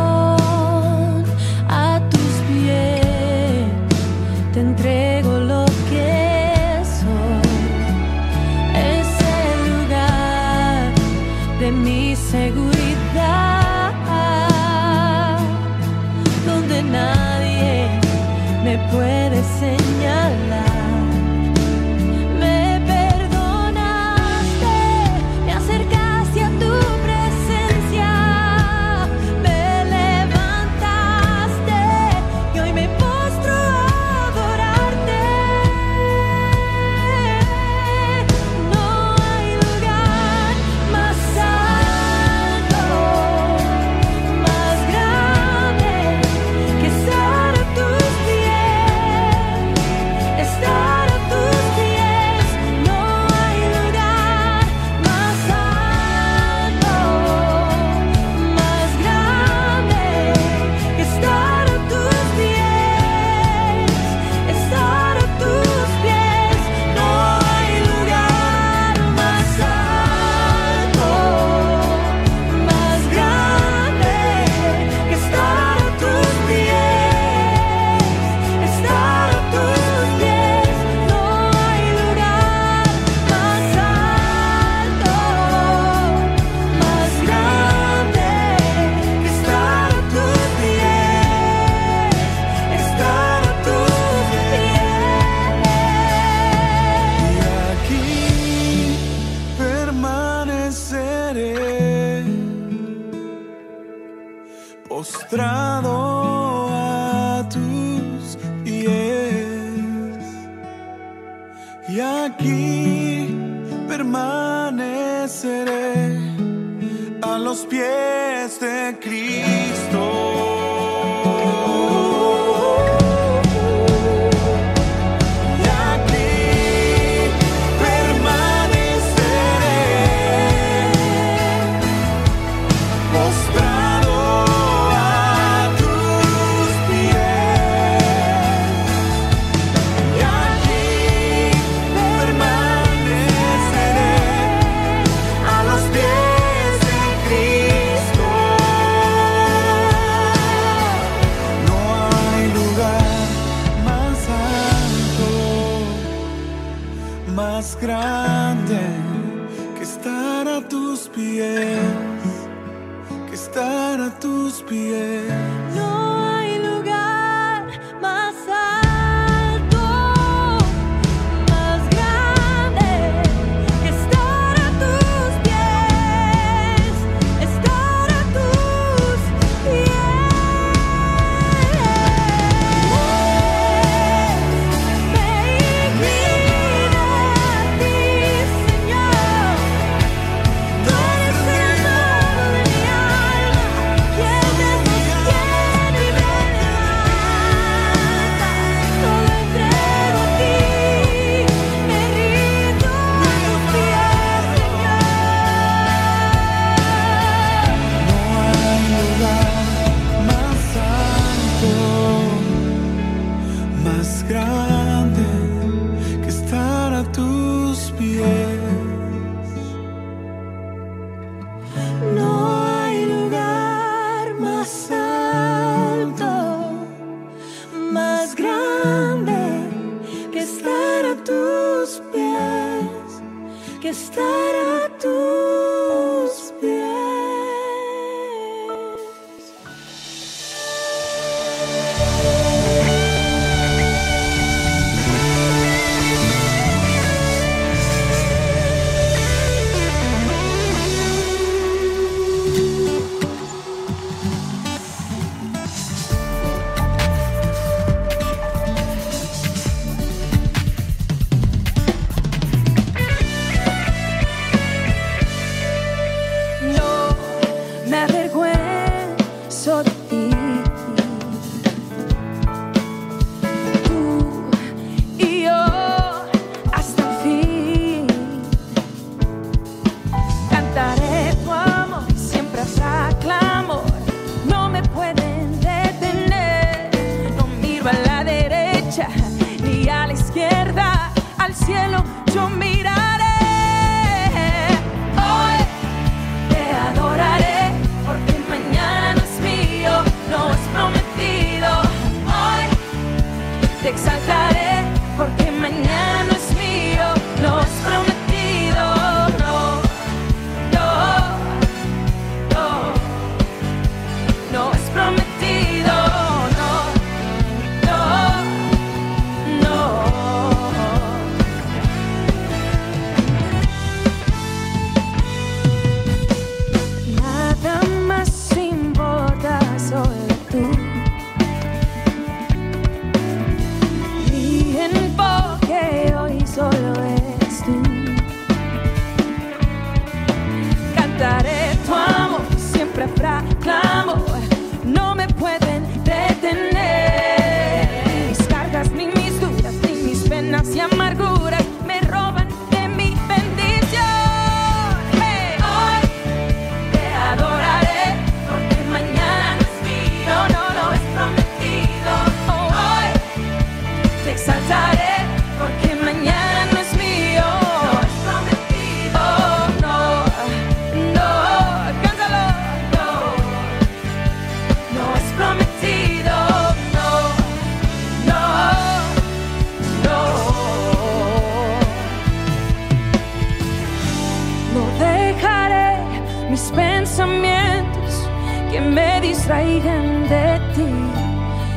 mis pensamientos que me distraigan de ti.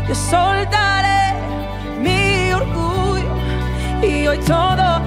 Yo soltaré mi orgullo y hoy todo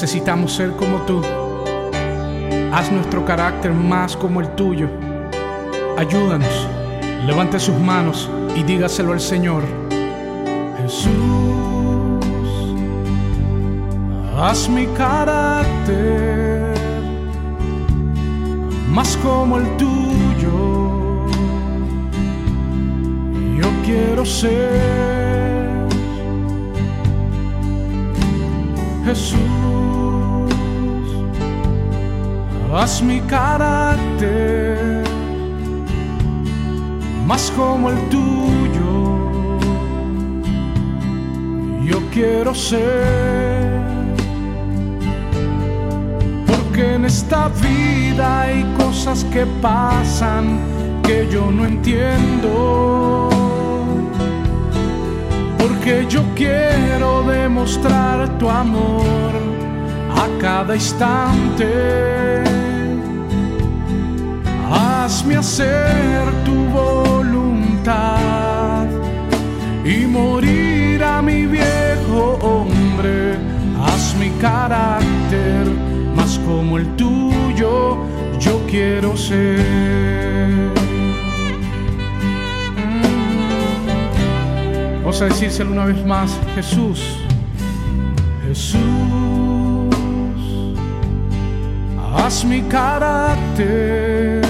Necesitamos ser como tú. Haz nuestro carácter más como el tuyo. Ayúdanos. Levante sus manos y dígaselo al Señor. Jesús, haz mi carácter más como el tuyo. Yo quiero ser Jesús. Haz mi carácter más como el tuyo. Yo quiero ser, porque en esta vida hay cosas que pasan que yo no entiendo. Porque yo quiero demostrar tu amor a cada instante hazme hacer tu voluntad y morir a mi viejo hombre, haz mi carácter más como el tuyo, yo quiero ser. Mm. Vamos a decírselo una vez más, Jesús, Jesús, haz mi carácter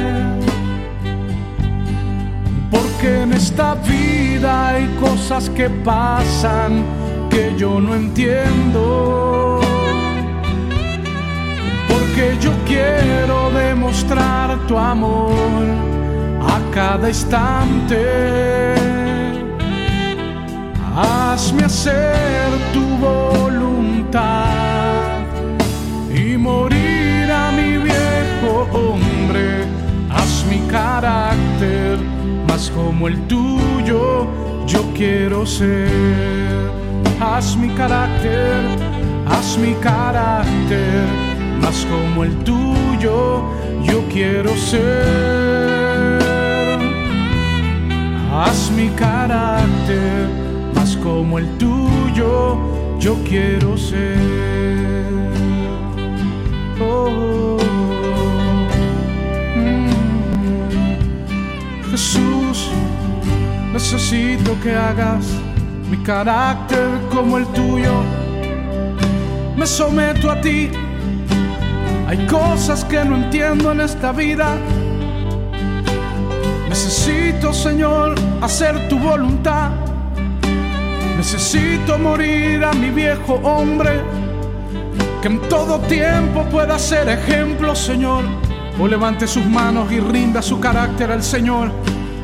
porque en esta vida hay cosas que pasan que yo no entiendo. Porque yo quiero demostrar tu amor a cada instante. Hazme hacer tu voluntad más como el tuyo, yo quiero ser. Haz mi carácter, haz mi carácter más como el tuyo, yo quiero ser. Haz mi carácter más como el tuyo, yo quiero ser. Oh, Jesús, necesito que hagas mi carácter como el tuyo. Me someto a ti. Hay cosas que no entiendo en esta vida. Necesito, Señor, hacer tu voluntad. Necesito morir a mi viejo hombre, que en todo tiempo pueda ser ejemplo, Señor. O levante sus manos y rinda su carácter al Señor.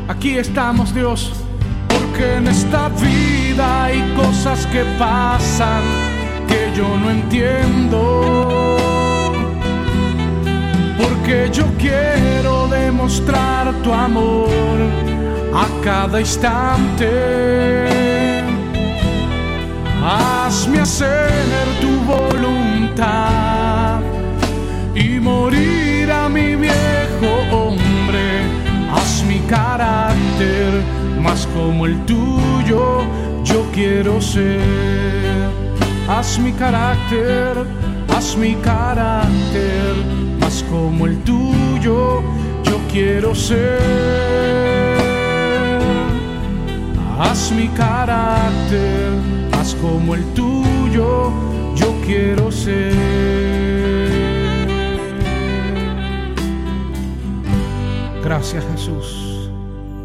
Aquí estamos, Dios, porque en esta vida hay cosas que pasan que yo no entiendo. Porque yo quiero demostrar tu amor a cada instante. Hazme hacer tu voluntad morir a mi viejo hombre. Haz mi carácter más como el tuyo, yo quiero ser. Haz mi carácter, haz mi carácter más como el tuyo, yo quiero ser. Haz mi carácter, haz como el tuyo, yo quiero ser. Gracias Jesús.